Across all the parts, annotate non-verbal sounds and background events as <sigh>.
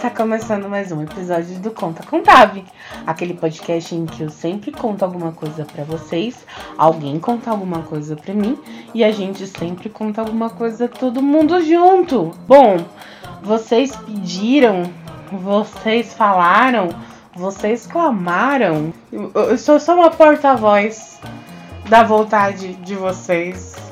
Está começando mais um episódio do Conta Contave, aquele podcast em que eu sempre conto alguma coisa para vocês, alguém conta alguma coisa para mim e a gente sempre conta alguma coisa todo mundo junto. Bom, vocês pediram, vocês falaram, vocês clamaram. Eu sou só uma porta-voz da vontade de vocês.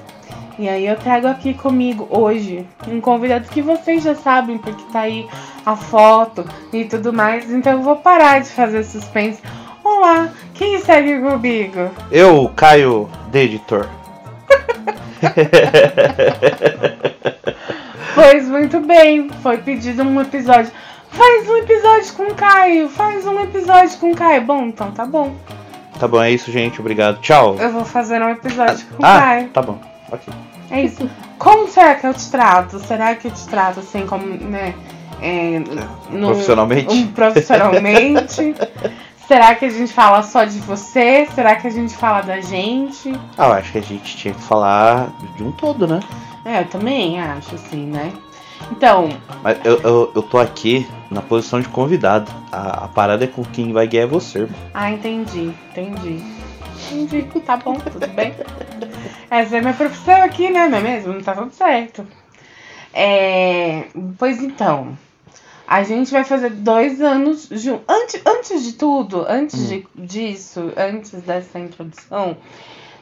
E aí eu trago aqui comigo hoje um convidado que vocês já sabem, porque tá aí a foto e tudo mais. Então eu vou parar de fazer suspense. Olá, quem segue comigo? Eu, Caio, de editor. <laughs> pois muito bem, foi pedido um episódio. Faz um episódio com o Caio, faz um episódio com o Caio. Bom, então tá bom. Tá bom, é isso, gente. Obrigado. Tchau. Eu vou fazer um episódio com o Ah, Caio. tá bom. Ok. É isso. Como será que eu te trato? Será que eu te trato assim como, né? é, num- Profissionalmente? Um, profissionalmente? <laughs> será que a gente fala só de você? Será que a gente fala da gente? Ah, eu acho que a gente tinha que falar de um todo, né? É, eu também acho assim, né? Então, Mas eu, eu, eu tô aqui na posição de convidado. A, a parada é com quem vai guiar é você, irmão. ah, entendi, entendi. Entendi, tá bom, tudo bem. Essa é minha profissão aqui, né? Não é mesmo? Não tá tudo certo. É, pois então, a gente vai fazer dois anos juntos. Antes, antes de tudo, antes de, disso, antes dessa introdução,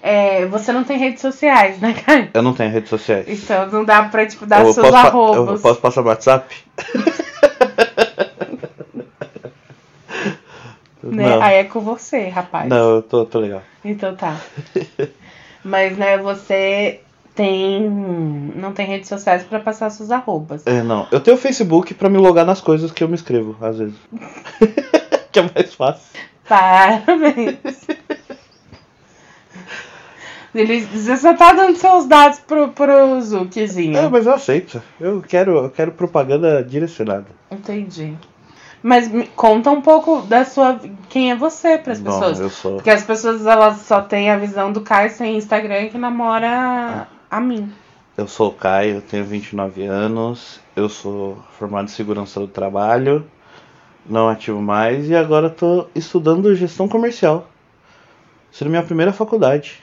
é, você não tem redes sociais, né, Caio? Eu não tenho redes sociais. Então não dá pra, tipo, dar eu, seus posso, eu posso passar o WhatsApp? <laughs> né? Não, Aí é com você, rapaz. não, eu tô, tô legal. Então tá. <laughs> Mas, né, você tem. Não tem redes sociais pra passar suas arrobas. É, não. Eu tenho o Facebook pra me logar nas coisas que eu me inscrevo, às vezes. <laughs> que é mais fácil. Parabéns. Ele, você só tá dando seus dados pro, pro Zukizinho. É, mas eu aceito. Eu quero, eu quero propaganda direcionada. Entendi. Mas me conta um pouco da sua. Quem é você pras Bom, pessoas? eu sou. Porque as pessoas elas só têm a visão do Caio sem Instagram que namora a mim. Eu sou o Caio, eu tenho 29 anos, eu sou formado em segurança do trabalho, não ativo mais e agora tô estudando gestão comercial. Sendo minha primeira faculdade.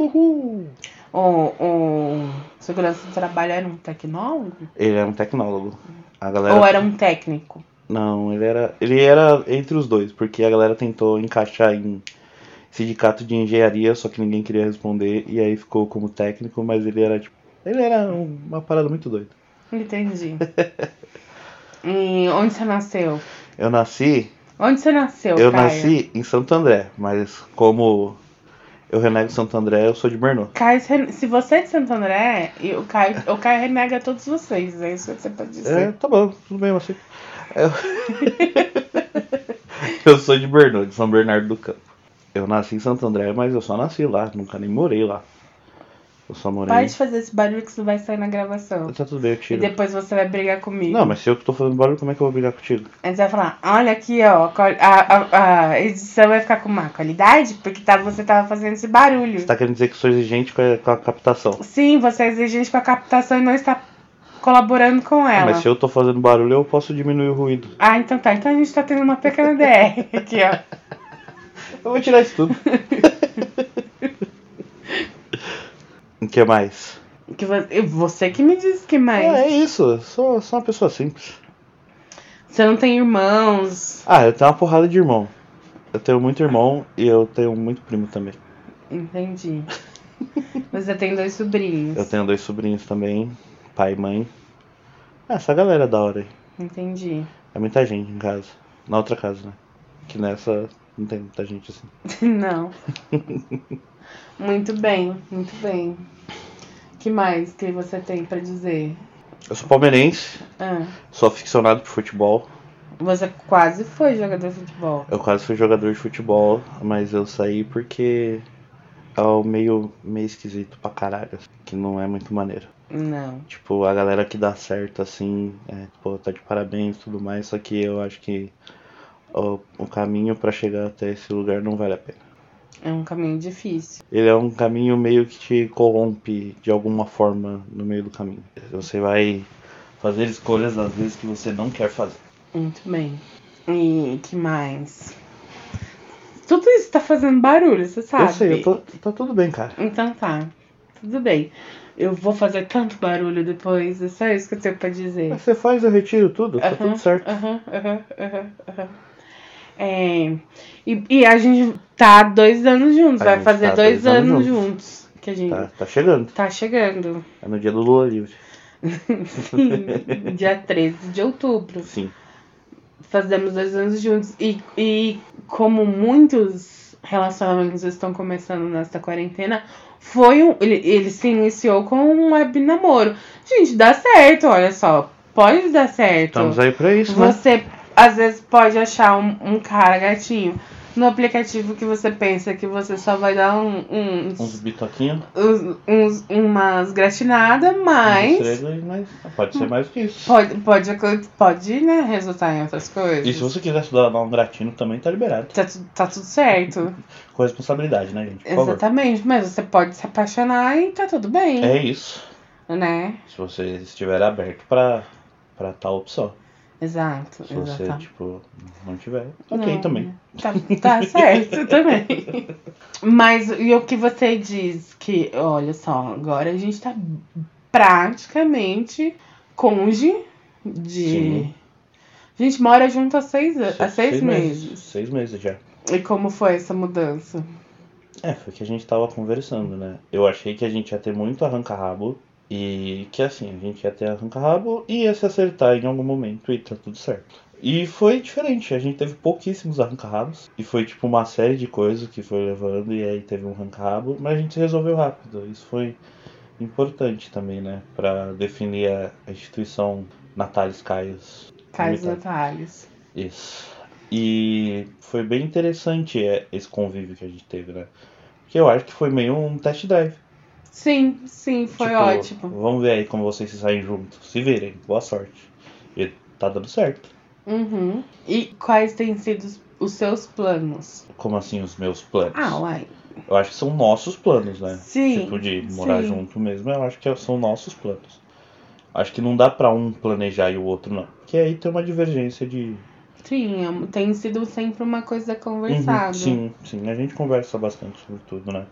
Uhul! O, o segurança do trabalho era um tecnólogo? Ele é um tecnólogo. A galera Ou era um técnico? Não, ele era ele era entre os dois, porque a galera tentou encaixar em sindicato de engenharia, só que ninguém queria responder e aí ficou como técnico, mas ele era tipo, ele era um- uma parada muito doida. Entendi. <laughs> e onde você nasceu? Eu nasci Onde você nasceu, Eu Caio? nasci em Santo André, mas como eu renego Santo André, eu sou de Brno. Caio, se- você é de Santo André, o Caio, o Caio renega todos vocês, é isso que você pode É, dizer. tá bom, tudo bem, você. Eu... <laughs> eu sou de Brno, de São Bernardo do Campo. Eu nasci em Santo André, mas eu só nasci lá, nunca nem morei lá. Eu só morei. Para de fazer esse barulho que isso vai sair na gravação. Tá tudo bem, eu E tiro. depois você vai brigar comigo. Não, mas se eu que tô fazendo barulho, como é que eu vou brigar contigo? Aí você vai falar, olha aqui, ó, a, a, a edição vai ficar com má qualidade, porque tá, você tava fazendo esse barulho. Você tá querendo dizer que sou exigente com a, com a captação. Sim, você é exigente com a captação e não está colaborando com Ah, ela. mas se eu tô fazendo barulho, eu posso diminuir o ruído. Ah, então tá. Então a gente tá tendo uma pequena DR aqui, ó. <laughs> Eu vou tirar isso tudo. <laughs> O que mais? Que você, você que me disse que mais. Ah, é isso, eu sou, sou uma pessoa simples. Você não tem irmãos. Ah, eu tenho uma porrada de irmão. Eu tenho muito irmão e eu tenho muito primo também. Entendi. Você tem dois sobrinhos. Eu tenho dois sobrinhos também, pai e mãe. Ah, essa galera é da hora aí. Entendi. É muita gente em casa. Na outra casa, né? Que nessa não tem muita gente assim. <laughs> Não. Muito bem, muito bem. que mais que você tem pra dizer? Eu sou palmeirense, Ah, sou aficionado por futebol. você quase foi jogador de futebol. Eu quase fui jogador de futebol, mas eu saí porque é o meio, meio esquisito pra caralho. assim, Que não é muito maneiro. Não. Tipo, a galera que dá certo, assim, é, pô, tá de parabéns e tudo mais, só que eu acho que o, o caminho pra chegar até esse lugar não vale a pena. É um caminho difícil. Ele é um caminho meio que te corrompe de alguma forma no meio do caminho. Você vai fazer escolhas às vezes que você não quer fazer. Muito bem. E que mais? Tudo isso tá fazendo barulho, você sabe? Eu sei, eu tô, tá tudo bem, cara. Então tá, tudo bem. Eu vou fazer tanto barulho depois, é só isso que eu tenho pra dizer. Mas você faz, eu retiro tudo, tá tudo certo. Aham, aham, aham. É, e, e a gente tá dois anos juntos, A vai fazer tá dois, dois anos anos juntos. juntos. que a gente Tá, tá chegando. tá chegando. É no dia do Lula livre. <laughs> Dia 13 de outubro. Sim. Fazemos dois anos juntos. E, e como muitos relacionamentos estão começando nesta quarentena, foi um. Ele, ele se iniciou com um web namoro. Gente, dá certo, olha só. Pode dar certo. Estamos aí pra isso, né? Você às vezes pode achar um, um cara gatinho no aplicativo que você pensa que você só vai dar um, uns, Uns bitoquinhos. uns, uns- umas gratinadas, mas pode ser mais que isso. pode, pode, pode né, resultar em outras coisas. E se você quiser estudar dar um gratino também tá liberado. Tá, tá tudo certo. <laughs> Com responsabilidade, né, gente? Por favor. Exatamente, mas você pode se apaixonar e tá tudo bem, É isso. né? Se você estiver aberto pra, pra tal opção. Exato, Se você, tipo, não tiver, ok Não, também. Tá, tá <laughs> certo também. Mas e o que você diz que, olha só, agora a gente tá praticamente cônjuge de. Sim. A gente mora junto há seis, há seis, meses. Seis meses já. E como foi essa mudança? É, foi que a gente tava conversando, né? Eu achei que a gente ia ter muito arranca-rabo e que assim, a gente ia ter arranca-rabo e ia se acertar em algum momento e tá tudo certo. E foi diferente, a gente teve pouquíssimos arranca-rabos e foi tipo uma série de coisas que foi levando e aí teve um arranca-rabo, mas a gente resolveu rápido. Isso foi importante também, né? Pra definir a, a instituição Natales Caios. Limitada. detalhes. Isso. E foi bem interessante é, esse convívio que a gente teve, né? Porque eu acho que foi meio um test drive. Sim, sim, foi Tipo, ótimo. Vamos ver aí como vocês se saem juntos. Se virem, boa sorte. E tá dando certo. Uhum. E quais têm sido os- seus planos? Como assim os meus planos? Ah, uai. Eu acho que são nossos planos, né? Sim. Tipo, de morar sim. junto mesmo, eu acho que são nossos planos. Acho que não dá pra um planejar e o outro não. Porque aí tem uma divergência de. Sim, é- tem sido sempre uma coisa Uhum, conversada. sim, sim. A gente conversa bastante sobre tudo, né?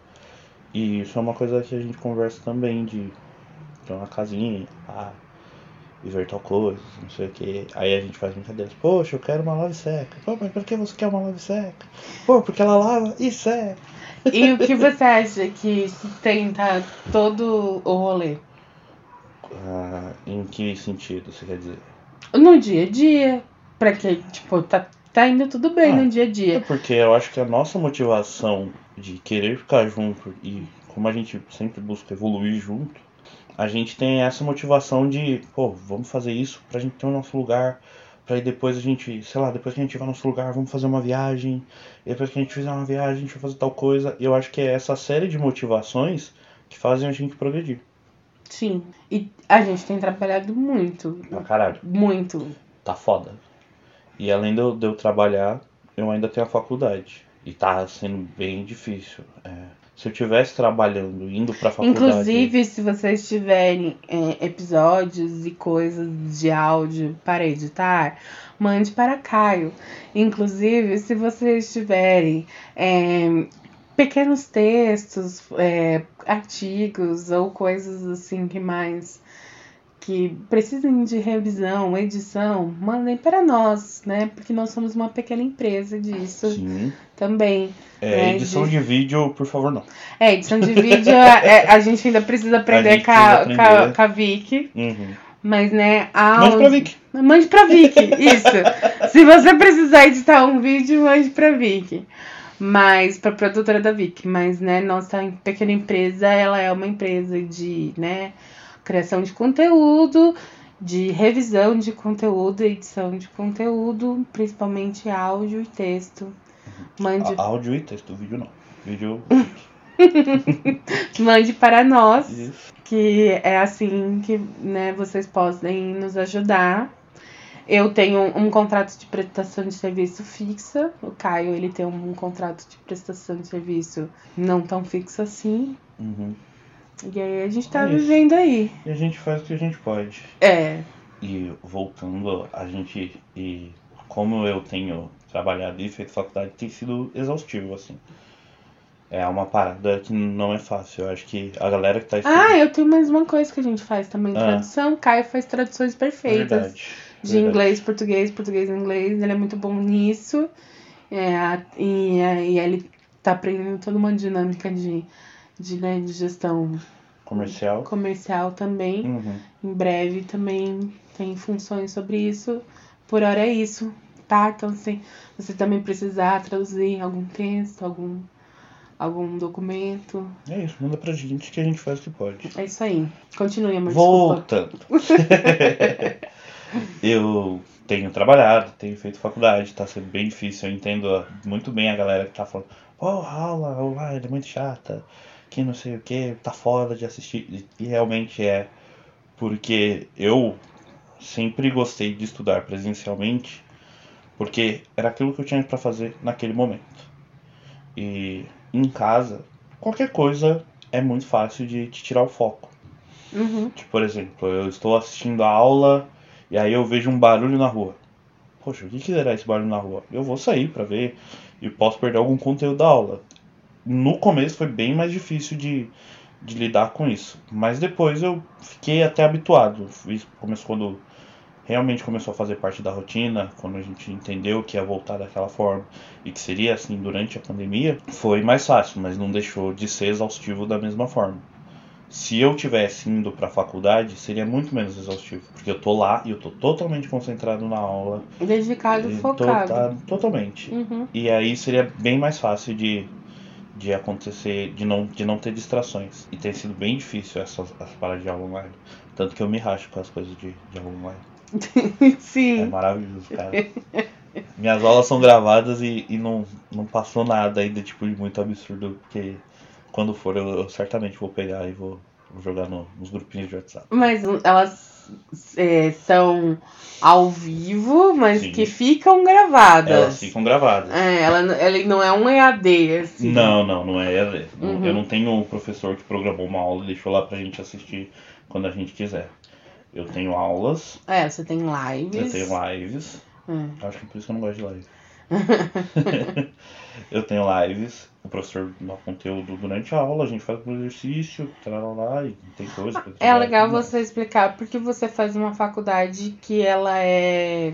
E isso é uma coisa que a gente conversa também de ter uma casinha, ah, e ver tal coisa, não sei o que. Aí a gente faz brincadeiras. Poxa, eu quero uma lave seca. Pô, mas por que você quer uma lave seca? Pô, porque ela lava e seca. E o que você acha que sustenta todo o rolê? Ah, em que sentido você quer dizer? No dia a dia. Pra que, tipo, tá, tá indo tudo bem Ah, no dia a É dia. porque eu acho que a nossa motivação de querer ficar junto e como a gente sempre busca evoluir junto, a gente tem essa motivação de, pô, vamos fazer isso pra gente ter o nosso lugar, pra aí depois a gente, sei lá, depois que a gente tiver nosso lugar, vamos fazer uma viagem, e depois que a gente fizer uma viagem, a gente vai fazer tal coisa. E eu acho que é essa série de motivações que fazem a gente progredir. Sim. E a gente tem trabalhado muito. Pra caralho. Muito. tá foda. E além de eu, de eu trabalhar, eu ainda tenho a faculdade. E tá sendo bem difícil. É, se eu tivesse trabalhando, indo pra faculdade. Inclusive, se vocês tiverem é, episódios e coisas de áudio para editar, mande para Caio. Inclusive, se vocês tiverem é, pequenos textos, é, artigos ou coisas assim que mais que precisem de revisão, edição, mandem para nós, né? Porque nós somos uma pequena empresa disso Sim. também. É, É, edição de- de vídeo, por favor, não. É, edição de vídeo, <laughs> é, a gente ainda precisa aprender com a, Vicky. Uhum. Mas, né, a. Mande pra Vicky. Mande pra Vicky, isso. Se você precisar editar um vídeo, mande pra Vicky. Mas, pra produtora da Vicky. Mas, né, nossa pequena empresa, ela é uma empresa de, né, criação de conteúdo, de revisão de conteúdo, edição de conteúdo, principalmente áudio e texto. Mande, Áudio e texto, vídeo não. <laughs> Vídeo. mande para nós. Isso. que é assim que né, vocês podem nos ajudar. Eu tenho um contrato de prestação de serviço fixa. O Caio ele tem um contrato de prestação de serviço não tão fixo assim. Uhum. E aí a gente tá É vivendo aí. E a gente faz o que a gente pode. É. E voltando, a gente. E como eu tenho trabalhado e feito faculdade, tem sido exaustivo, assim. É uma parada que não é fácil. Eu acho que a galera que tá estudando. Ah, eu tenho mais uma coisa que a gente faz também, Ah. tradução. Caio faz traduções perfeitas. Verdade. de verdade. inglês, português, português, inglês. Ele é muito bom nisso. É, e, é, e ele tá aprendendo toda uma dinâmica de, de, né, de gestão Comercial. comercial também. Uhum. Em breve também tem funções sobre isso. Por hora é isso, tá? Então, se você também precisar traduzir algum texto, algum, algum documento, É isso, manda pra gente que a gente faz o que pode. é isso aí. Continue, amor. Voltando. <laughs> eu tenho trabalhado, tenho feito faculdade, tá sendo bem difícil. Eu entendo muito bem a galera que tá falando, a aula online é muito chata, que não sei o que, tá foda de assistir. E- realmente é, porque eu sempre gostei de estudar presencialmente, porque era aquilo que eu tinha pra fazer naquele momento. E em casa, qualquer coisa é muito fácil de te tirar o foco. Uhum. Tipo, por exemplo, eu estou assistindo a aula e aí eu vejo um barulho na rua. Poxa, o que que será esse barulho na rua? Eu vou sair pra ver e posso perder algum conteúdo da aula. No começo foi bem mais difícil de, de lidar com isso, mas depois eu fiquei até habituado. Isso começou quando realmente começou a fazer parte da rotina, quando a gente entendeu que ia voltar daquela forma e que seria assim durante a pandemia, foi mais fácil, mas não deixou de ser exaustivo da mesma forma se eu tivesse indo para a faculdade, seria muito menos exaustivo, porque eu tô lá e eu tô totalmente concentrado na aula, Dedicado, e focado. tô- tá- totalmente. Uhum. E aí seria bem mais fácil de, de acontecer, de não, de não ter distrações. E tem sido bem difícil essas, essas paradas de aula online. Tanto que eu me racho com as coisas de, de aula online. <laughs> É Sim. maravilhoso, cara. Minhas aulas são gravadas e, e não, não passou nada ainda, tipo, de muito absurdo, porque quando for eu, eu certamente vou pegar e vou, vou jogar no- nos grupinhos de WhatsApp. Mas elas é, são ao vivo, mas Sim. que ficam gravadas. Elas ficam gravadas. É, ela, ela não é um EAD, assim. Não, não, não é EAD. Uhum. Eu não tenho um professor que programou uma aula e deixou lá pra gente assistir quando a gente quiser. Eu tenho aulas, É, você tem eu lives. tenho lives. É. Acho que é por isso que eu não gosto de live. <laughs> <laughs> eu tenho lives, o professor dá conteúdo durante a aula, a gente faz o exercício, lá e tem coisa É legal você explicar porque você faz uma faculdade que ela é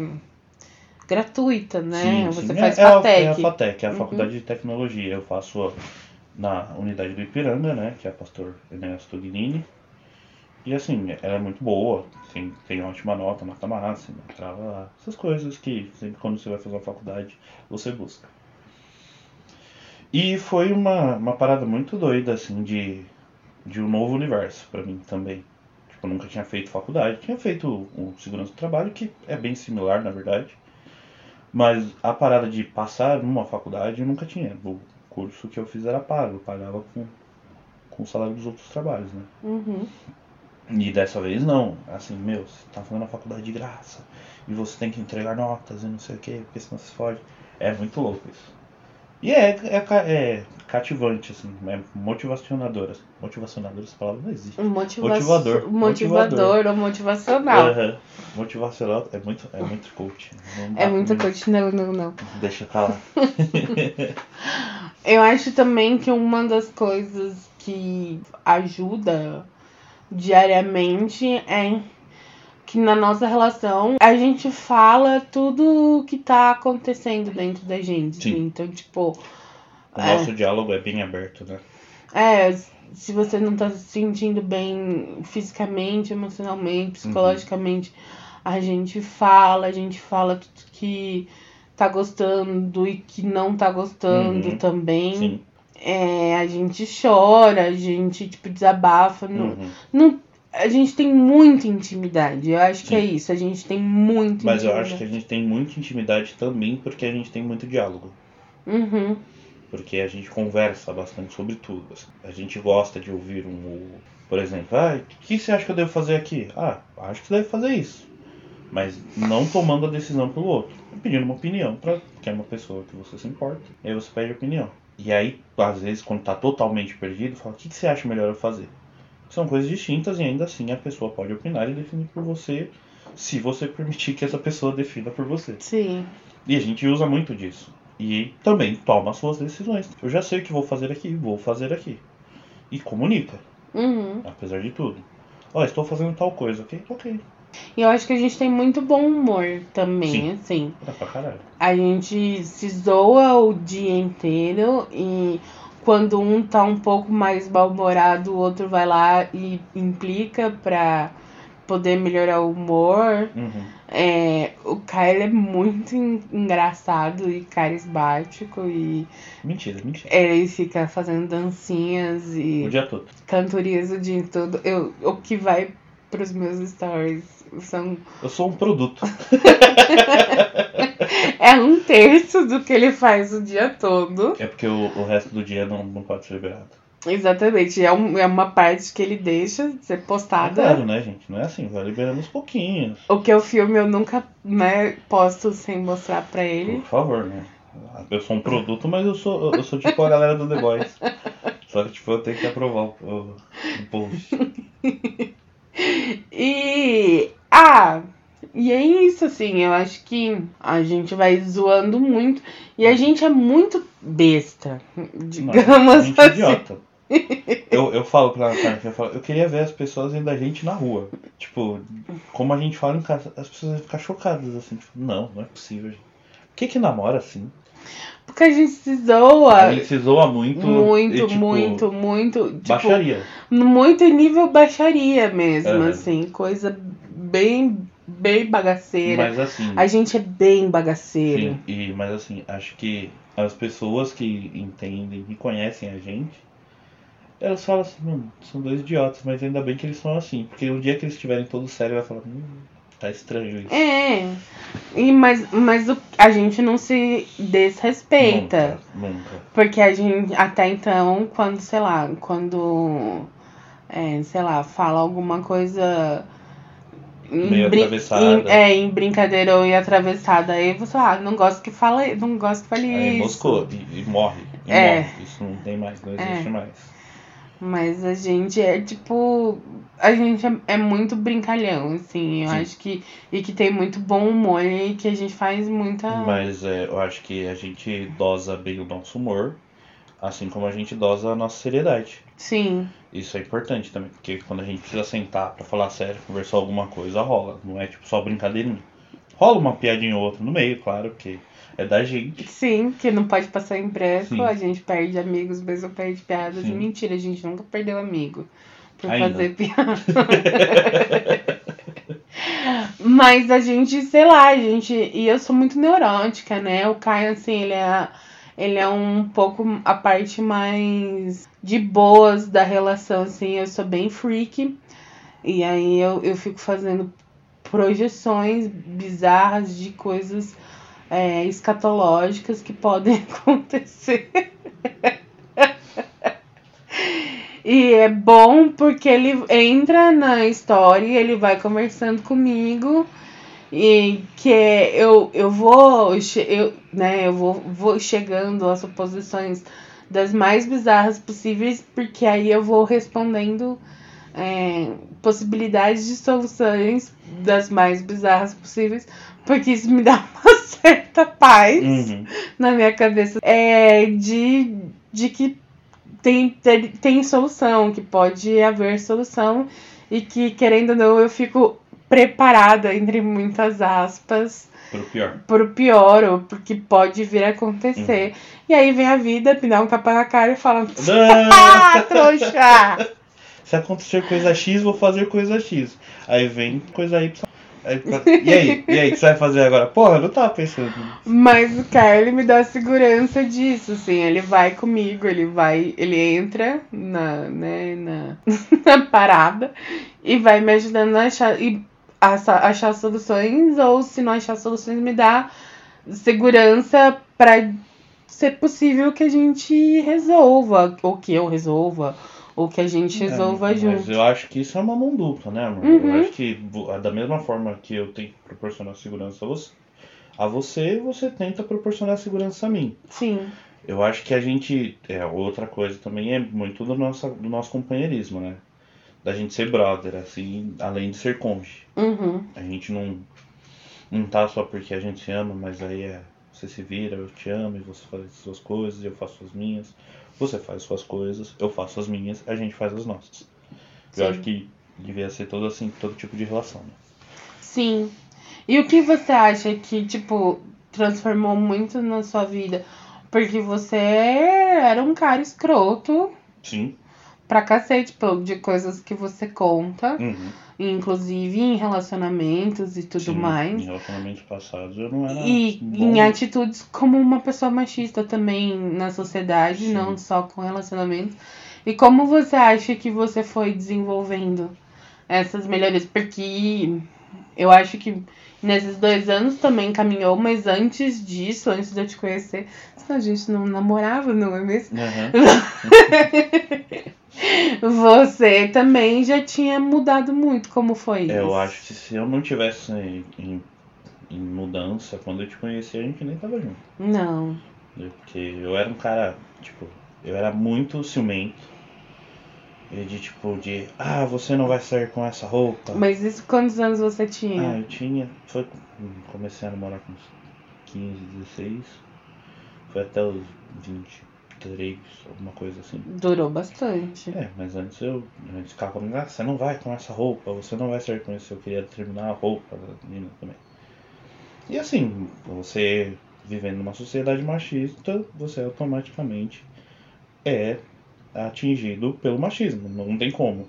gratuita, né? Sim, você sim. faz é, é a- FATEC. É a FATEC, é a Uhum. Faculdade de Tecnologia. Eu faço na unidade do Ipiranga, né? Que é a pastor Enéas Tognini. E assim, ela é muito boa, tem, tem ótima nota, nota máxima, trava, essas coisas que sempre quando você vai fazer uma faculdade você busca. E foi uma, uma parada muito doida, assim, de, de um novo universo pra mim também. Tipo, eu nunca tinha feito faculdade, tinha feito o segurança do trabalho, que é bem similar, na verdade. Mas a parada de passar numa faculdade eu nunca tinha. O curso que eu fiz era pago, eu pagava com, com o salário dos outros trabalhos, né? Uhum. E dessa vez não. Assim, meu, você tá fazendo a faculdade de graça. E você tem que entregar notas e não sei o que, porque senão você fode. É muito louco isso. E é, é, é cativante, assim, é motivacionador. Motivacionador, essa palavra não existe. Motiva- Motivador. Motivador ou motivacional. Aham. Motivacional é muito, é muito coach. Não É muito pra- coach, não, não, não. Deixa pra lá. <laughs> Eu acho também que uma das coisas que ajuda diariamente é que na nossa relação a gente fala tudo o que tá acontecendo dentro da gente. Sim. Então, tipo, O É. nosso diálogo é bem aberto, né? é, se você não tá se sentindo bem fisicamente, emocionalmente, psicologicamente, a gente fala, a gente fala tudo que tá gostando e que não tá gostando Uhum. também. Sim. É, a gente chora, a gente, tipo, desabafa. Não, Uhum. não, a gente tem muita intimidade. Eu acho que é Sim. isso. A gente tem muita Mas eu acho que a gente tem muita intimidade também porque a gente tem muito diálogo. Uhum. Porque a gente conversa bastante sobre tudo. assim. A gente gosta de ouvir um. Por exemplo, ah, o que você acha que eu devo fazer aqui? Ah, acho que você deve fazer isso. Mas não tomando a decisão pelo outro. Pedindo uma opinião para que é uma pessoa que você se importa. E aí você pede opinião. E aí, às vezes, quando tá totalmente perdido, fala, o que que você acha melhor eu fazer? São coisas distintas e ainda assim a pessoa pode opinar e definir por você se você <laughs> permitir que essa pessoa defina por você. Sim. E a gente usa muito disso. E também toma suas decisões. Eu já sei o que vou fazer aqui, vou fazer aqui. E comunica, Uhum. apesar de tudo. Ó, estou fazendo tal coisa, ok? Ok. E eu acho que a gente tem muito bom humor também, Sim. assim. É pra caralho. A gente se zoa o dia inteiro e quando um tá um pouco mais mal-humorado, o outro vai lá e implica pra poder melhorar o humor. Uhum. É, o Kyle é muito en- engraçado e carismático e Mentira, mentira. ele fica fazendo dancinhas e O dia todo. cantorias o dia todo. Eu, o que vai pros meus stories são Eu sou um produto. <laughs> é um terço do que ele faz o dia todo. É porque o, o resto do dia não, não pode ser liberado. Exatamente, é, um- é uma parte que ele deixa de ser É postada. claro, né, gente? Não é assim, vai liberando aos pouquinhos. O que eu filme eu nunca né, posto sem mostrar pra ele. Por favor, né? Eu sou um produto, mas eu sou, eu sou tipo a galera do The Boys. <laughs> Só que tipo, eu tenho que aprovar o, o, o post. <laughs> E. Ah! E é isso, assim, eu acho que a gente vai zoando muito. E a gente é muito besta, digamos Não, gente assim. idiota. Eu, eu falo pra Natália, eu falo, eu queria ver as pessoas vendo a gente na rua. Tipo, como a gente fala em casa, as pessoas vão ficar chocadas, assim, tipo, não, não é possível, gente. Por que que namora assim? Porque a gente se zoa Ele se zoa muito. muito, e, tipo, muito, muito. Tipo, Baixaria. muito nível baixaria mesmo, assim. Coisa bem, bem bagaceira. Mas assim. A gente é bem bagaceiro. Sim, e, mas assim, acho que as pessoas que entendem e conhecem a gente, elas falam assim, mano, são dois idiotas, mas ainda bem que eles são assim. Porque o dia que eles estiverem todos sérios, vai falar, hum, tá estranho isso. É. E, mas mas o, a gente não se desrespeita. Nunca, nunca. Porque a gente, até então, quando, sei lá, quando, é, sei lá, fala alguma coisa. em Meio atravessada. em- é, em brincadeira ou em atravessada. Aí você, ah, não gosto que fale, não gosto que fale Aí isso. moscou e, e morre. E É. morre. Isso não tem mais, não É. existe mais. Mas a gente é tipo. A gente é, é muito brincalhão, assim. Eu Sim. acho que. E que tem muito bom humor e que a gente faz muita. Mas é, eu acho que a gente dosa bem o nosso humor, assim como a gente dosa a nossa seriedade. Sim. Isso é importante também, porque quando a gente precisa sentar pra falar sério, conversar alguma coisa, rola. Não é tipo só brincadeirinha. Rola uma piadinha ou outra no meio, claro, porque é da gente. Sim, que não pode passar em branco, Sim. a gente perde amigos, mesmo perde piadas. Sim. Mentira, a gente nunca perdeu amigo por Ainda. fazer piada. <laughs> Mas a gente, sei lá, a gente. E eu sou muito neurótica, né? O Caio, assim, ele é. Ele é um pouco a parte mais de boas da relação, assim. Eu sou bem freak. E aí eu, eu fico fazendo projeções bizarras de coisas é, escatológicas que podem <laughs> acontecer. e é bom porque ele entra na história e ele vai conversando comigo e que eu, eu vou eu, né, eu vou, vou chegando às suposições das mais bizarras possíveis porque aí eu vou respondendo é, possibilidades de soluções das mais bizarras possíveis porque isso me dá <laughs> uma certa paz Uhum. na minha cabeça é de, de que tem, tem, tem solução, que pode haver solução e que, querendo ou não, eu fico preparada, entre muitas aspas, Pro pior. pro pior ou porque pode vir a acontecer. E aí vem a vida, me dá um tapa na cara e fala: <laughs> Ah, trouxa! <laughs> Se acontecer coisa X, vou fazer coisa X. Aí vem coisa Y. Aí, <laughs> e aí? E aí, o que você vai fazer agora? Porra, eu não tava pensando. nisso. Mas o Carly me dá segurança disso, assim, ele vai comigo, ele vai, ele entra na, né, na, <laughs> na parada e vai me ajudando a achar, e a, achar soluções, ou se não achar soluções, me dá segurança pra ser possível que a gente resolva, ou que eu resolva, ou que a gente resolva É, junto. Mas eu acho que isso é uma mão dupla, né, amor? Uhum. Eu acho que da mesma forma que eu tenho que proporcionar segurança a você, a você, você tenta proporcionar segurança a mim. Sim, Eu acho que a gente. É, outra coisa também é muito do nosso, do nosso companheirismo, né? da gente ser brother, assim, além de ser cônjuge. Uhum. A gente não, não tá só porque a gente se ama, mas aí é você se vira, eu te amo e você faz as suas coisas, eu faço as minhas. Você faz as suas coisas, eu faço as minhas, a gente faz as nossas. Eu Sim. acho que devia ser todo assim, todo tipo de relação, né? Sim. E o que você acha que, tipo, transformou muito na sua vida? Porque você era um cara escroto Sim. Pra cacete, de coisas que você conta, Uhum. inclusive em relacionamentos e tudo Sim, mais. Em relacionamentos passados eu não era. E bom. em atitudes como uma pessoa machista também na sociedade, Sim. não só com relacionamentos. E como você acha que você foi desenvolvendo essas melhorias? Porque eu acho que nesses dois anos também caminhou, mas antes disso, antes de eu te conhecer, a gente não namorava, não é mesmo? Uhum. <laughs> Você também já tinha mudado muito, como foi isso? Eu acho que se eu não tivesse em, em mudança, quando eu te conheci, a gente nem tava junto. Não. Porque eu era um cara, tipo, eu era muito ciumento. E de tipo, de, ah, você não vai sair com essa roupa. Mas isso quantos anos você Ah, tinha? eu tinha. Foi, comecei a namorar com uns 15, 16. Foi até os 23, alguma coisa assim. Durou bastante. É, mas antes eu, antes ficava comigo, ah, você não vai com essa roupa, você não vai sair com isso, eu queria determinar a roupa da menina também. E assim, você vivendo numa sociedade machista, você automaticamente é atingido pelo machismo, não tem como.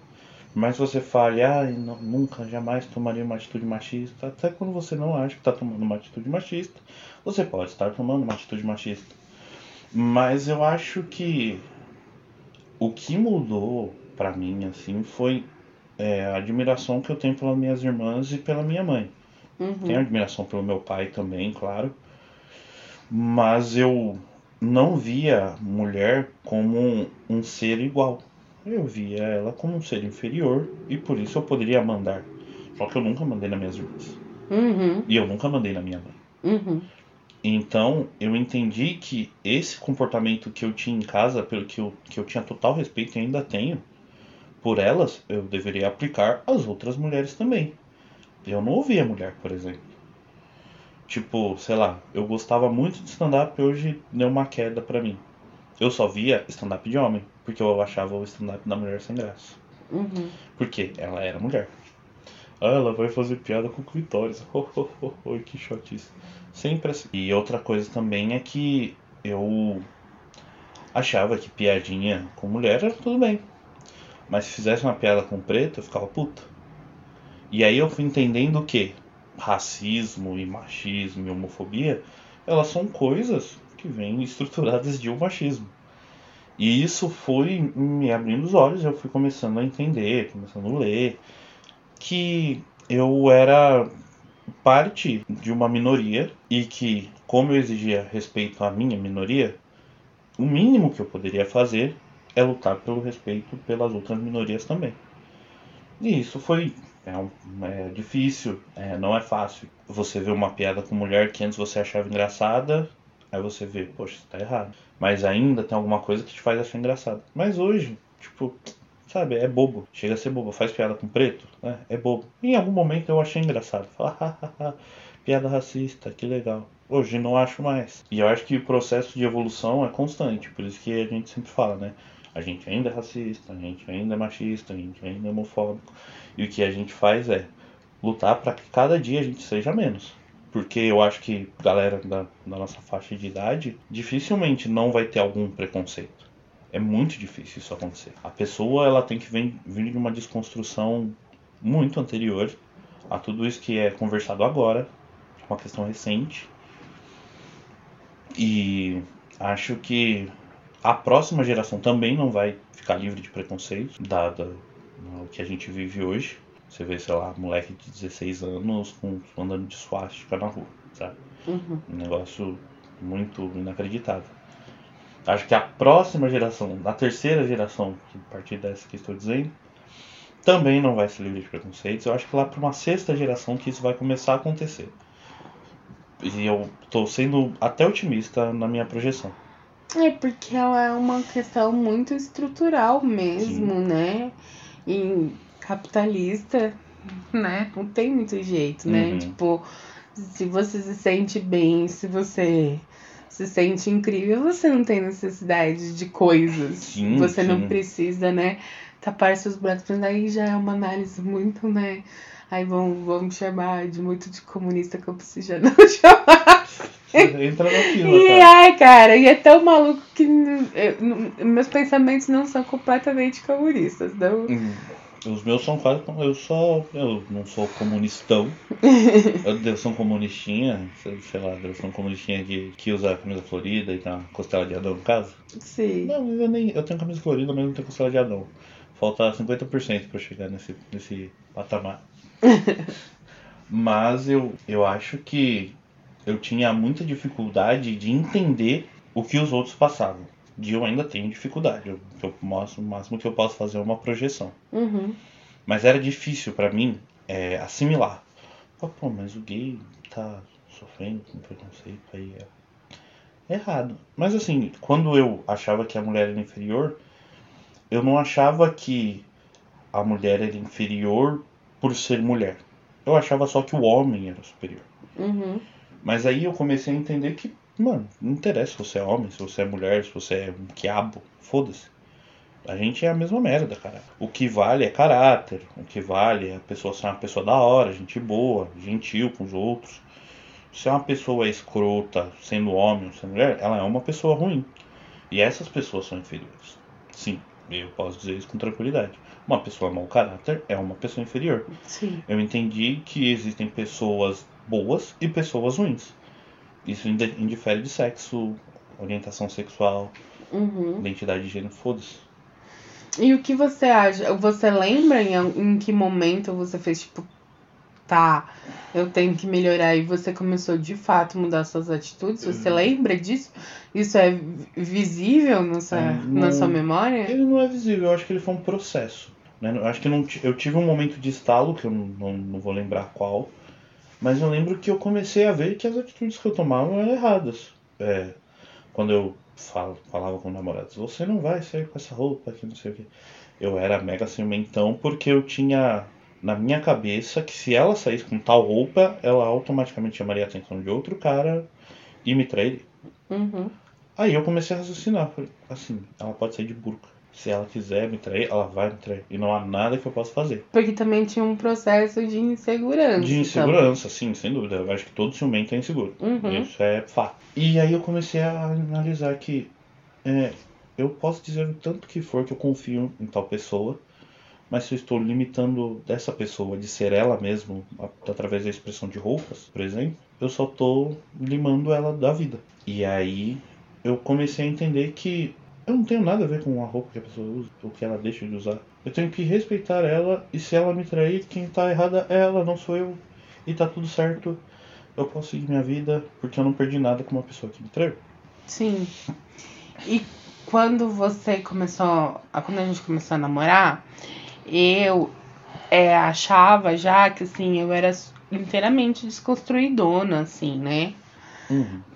Mas você fale, ah, nunca, jamais tomaria uma atitude machista, até quando você não acha que está tomando uma atitude machista, você pode estar tomando uma atitude machista. Mas eu acho que o que mudou pra mim, assim, foi é, a admiração que eu tenho pelas minhas irmãs e pela minha mãe. Uhum. Tenho admiração pelo meu pai também, claro. Mas eu não via mulher como um, um ser igual. Eu via ela como um ser inferior e por isso eu poderia mandar. Só que eu nunca mandei nas minhas irmãs. Uhum. E eu nunca mandei na minha mãe. Uhum. Então eu entendi que esse comportamento que eu tinha em casa, pelo que eu, que eu tinha total respeito e ainda tenho por elas, eu deveria aplicar às outras mulheres também. Eu não ouvia mulher, por exemplo. Tipo, sei lá, eu gostava muito de stand-up e hoje deu uma queda pra mim. Eu só via stand-up de homem, porque eu achava o stand-up da mulher sem graça. Uhum. Porque ela era mulher. Ah, ela vai fazer piada com clitóris. Oh, oh, oh, oh, que chotice. Sempre assim. E outra coisa também é que eu achava que piadinha com mulher era tudo bem. Mas se fizesse uma piada com preto, eu ficava puta. E aí eu fui entendendo que racismo e machismo e homofobia, elas são coisas que vêm estruturadas de um machismo. E isso foi me abrindo os olhos, eu fui começando a entender, começando a ler, que eu era parte de uma minoria e que, como eu exigia respeito à minha minoria, o mínimo que eu poderia fazer é lutar pelo respeito pelas outras minorias também. E isso foi é, um- é difícil, é, não é fácil. Você vê uma piada com mulher que antes você achava engraçada, aí você vê, poxa, isso tá errado. Mas ainda tem alguma coisa que te faz achar engraçado. Mas hoje, tipo, sabe, é bobo. Chega a ser bobo. Faz piada com preto, né? É bobo. Em algum momento eu achei engraçado. Fala, hahaha, piada racista, que legal. Hoje não acho mais. E eu acho que o processo de evolução é constante. Por isso que a gente sempre fala, né? A gente ainda é racista, a gente ainda é machista, a gente ainda é homofóbico. E o que a gente faz é lutar para que cada dia a gente seja menos. Porque eu acho que galera da, da nossa faixa de idade dificilmente não vai ter algum preconceito. É muito difícil isso acontecer. A pessoa ela tem que vir, vir de uma desconstrução muito anterior a tudo isso que é conversado agora, uma questão recente. E acho que a próxima geração também não vai ficar livre de preconceito, dada né, o que a gente vive hoje. Você vê, sei lá, moleque de 16 anos com, andando de suástica na rua, sabe? Uhum. Um negócio muito inacreditável. Acho que a próxima geração, a terceira geração, que a partir dessa que estou dizendo, também não vai ser livre de preconceitos. Eu acho que lá para uma sexta geração que isso vai começar a acontecer. E eu estou sendo até otimista na minha projeção. É porque ela é uma questão muito estrutural mesmo, né? E capitalista, né? Não tem muito jeito, né? Uhum. Tipo, se você se sente bem, se você se sente incrível, você não tem necessidade de coisas. Sim, você não sim. precisa, né? Tapar seus braços, aí já é uma análise muito, né? Aí vão, vão me chamar de muito de comunista que eu preciso já <laughs> não chamar. Entra na fila, E cara. ai, cara, e é tão maluco que eu- n- meus pensamentos não são completamente comunistas, não. Hum, Os meus são quase. como- Eu só. Eu não sou comunistão. <laughs> Eu devo ser um comunistinha, sei sei lá, devo ser um comunistinha que, que usa camisa florida e tem uma costela de Adão em casa. Sim. Não, mas eu nem. Eu tenho camisa florida, mas não tenho costela de Adão. Falta 50% pra eu chegar nesse, nesse patamar. <laughs> mas eu, eu acho que eu tinha muita dificuldade de entender o que os outros passavam. E eu ainda tenho dificuldade. Eu, eu mostro, o máximo que eu posso fazer é uma projeção. Uhum. Mas era difícil pra mim é, assimilar. Pô, mas o gay tá sofrendo com preconceito aí é errado. Mas assim, quando eu achava que a mulher era inferior, eu não achava que a mulher era inferior por ser mulher. Eu achava só que o homem era superior. Uhum. Mas aí eu comecei a entender que, mano, não interessa se você é homem, se você é mulher, se você é um quiabo, foda-se. A gente é a mesma merda, cara. O que vale é caráter, o que vale é a pessoa ser uma pessoa da hora, gente boa, gentil com os outros. Se é uma pessoa escrota, sendo homem ou sendo mulher, ela é uma pessoa ruim. E essas pessoas são inferiores. Sim, eu posso dizer isso com tranquilidade. Uma pessoa mau caráter é uma pessoa inferior. Sim. Eu entendi que existem pessoas boas e pessoas ruins. Isso indifere de sexo, orientação sexual, Uhum. identidade de gênero, foda-se. E o que você acha? Você lembra em, em que momento você fez tipo, tá, eu tenho que melhorar e você começou de fato a mudar suas atitudes? Você Uhum. lembra disso? Isso é vi- visível na sua, É, na não- sua memória? Ele não é visível, eu acho que ele foi um processo. Né? Eu acho que não eu tive um momento de estalo, que eu não, não, não vou lembrar qual, mas eu lembro que eu comecei a ver que as atitudes que eu tomava eram erradas. É, quando eu falo, falava com namorados, você não vai sair com essa roupa que não sei o que. Eu era mega ciumentão porque eu tinha na minha cabeça que se ela saísse com tal roupa, ela automaticamente chamaria a atenção de outro cara e me trairia. Uhum. Aí eu comecei a raciocinar, falei, assim, ela pode sair de burca. Se ela quiser me trair, ela vai me trair. E não há nada que eu possa fazer. Porque também tinha um processo de insegurança. De insegurança, sim, sem dúvida. Eu acho que todo ciumento é inseguro. Uhum. Isso é fato. E aí eu comecei a analisar que é, eu posso dizer o tanto que for que eu confio em tal pessoa, mas se eu estou limitando dessa pessoa de ser ela mesma através da expressão de roupas, por exemplo, eu só estou limando ela da vida. E aí eu comecei a entender que eu não tenho nada a ver com a roupa que a pessoa usa, ou que ela deixa de usar. Eu tenho que respeitar ela e se ela me trair, quem tá errada é ela, não sou eu. E tá tudo certo. Eu posso seguir minha vida porque eu não perdi nada com uma pessoa que me traiu. Sim. E quando você começou. Quando a gente começou a namorar, eu é, achava já que assim, eu era inteiramente desconstruidona, assim, né?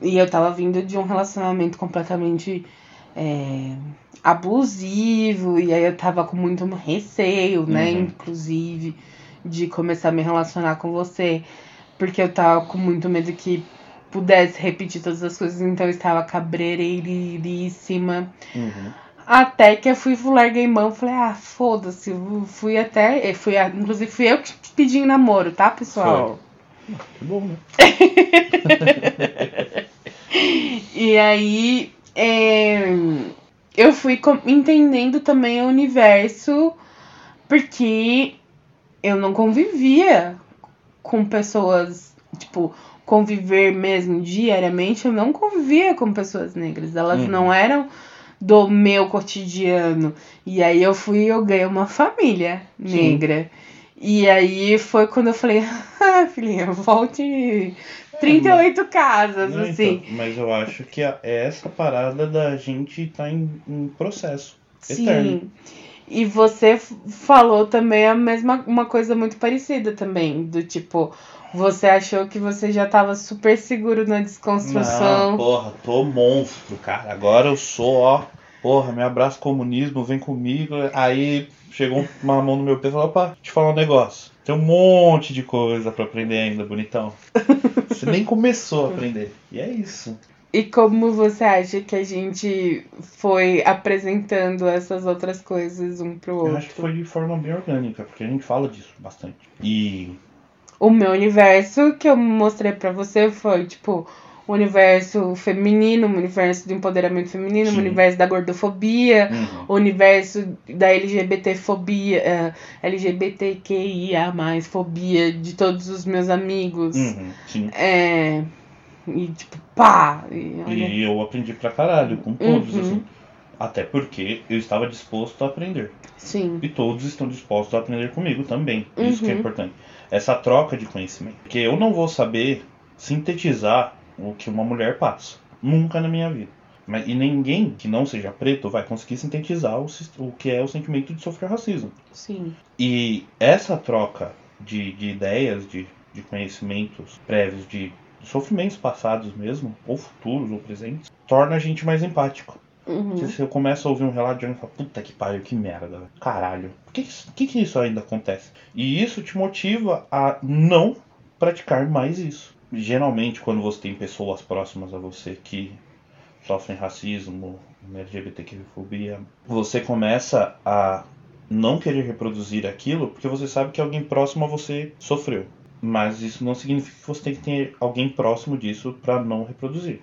E eu tava vindo de um relacionamento completamente é, abusivo, e aí eu tava com muito receio, né? Uhum. Inclusive, de começar a me relacionar com você, porque eu tava com muito medo que pudesse repetir todas as coisas, então eu estava cabreiríssima. Uhum. Até que eu fui, larguei mão, falei, ah, foda-se, fui até, eh, fui, inclusive fui eu que te pedi namoro, tá, pessoal? Que bom, né? <laughs> E aí, é, eu fui entendendo também o universo, porque eu não convivia com pessoas, tipo, conviver mesmo diariamente, eu não convivia com pessoas negras. Elas Uhum. não eram do meu cotidiano. E aí eu fui eu ganhei uma família Sim. negra. E aí foi quando eu falei, <laughs> ah, filhinha, volte 38 casas, Não, assim. então, mas eu acho que é essa parada da gente tá em, em processo. Eterno. Sim. E você falou também a mesma uma coisa muito parecida também, do tipo, você achou que você já tava super seguro na desconstrução. Não, porra, tô monstro, cara. Agora eu sou, ó. porra, me abraça comunismo, vem comigo. Aí chegou uma mão no meu peito e falou, opa, te falar um negócio. Tem um monte de coisa pra aprender ainda, bonitão. <laughs> Você nem começou a aprender. E é isso. E como você acha que a gente foi apresentando essas outras coisas um pro outro? Eu acho que foi de forma bem orgânica, porque a gente fala disso bastante. E O meu universo que eu mostrei pra você foi, tipo, universo feminino, o universo do empoderamento feminino, Sim. o universo da gordofobia, uhum, o universo da LGBTfobia, eh, LGBTQIA+, fobia de todos os meus amigos. uhum, sim. É... E tipo, pá! E, olha- E eu aprendi pra caralho com todos, Uhum. assim. Até porque eu estava disposto a aprender. Sim. E todos estão dispostos a aprender comigo também. Isso que é Uhum. importante. Essa troca de conhecimento. Porque eu não vou saber sintetizar o que uma mulher passa. Nunca na minha vida. Mas, e ninguém que não seja preto vai conseguir sintetizar o, o que é o sentimento de sofrer racismo. Sim. E essa troca de, de ideias, de, de conhecimentos prévios, de, de sofrimentos passados mesmo, ou futuros, ou presentes, torna a gente mais empático. Uhum. Se eu começo a ouvir um relato de alguém e falo, puta que pariu, que merda, velho. caralho. Por que, que, que isso ainda acontece? E isso te motiva a não praticar mais isso. Geralmente, quando você tem pessoas próximas a você que sofrem racismo, LGBTQ-fobia, você começa a não querer reproduzir aquilo porque você sabe que alguém próximo a você sofreu. Mas isso não significa que você tem que ter alguém próximo disso para não reproduzir.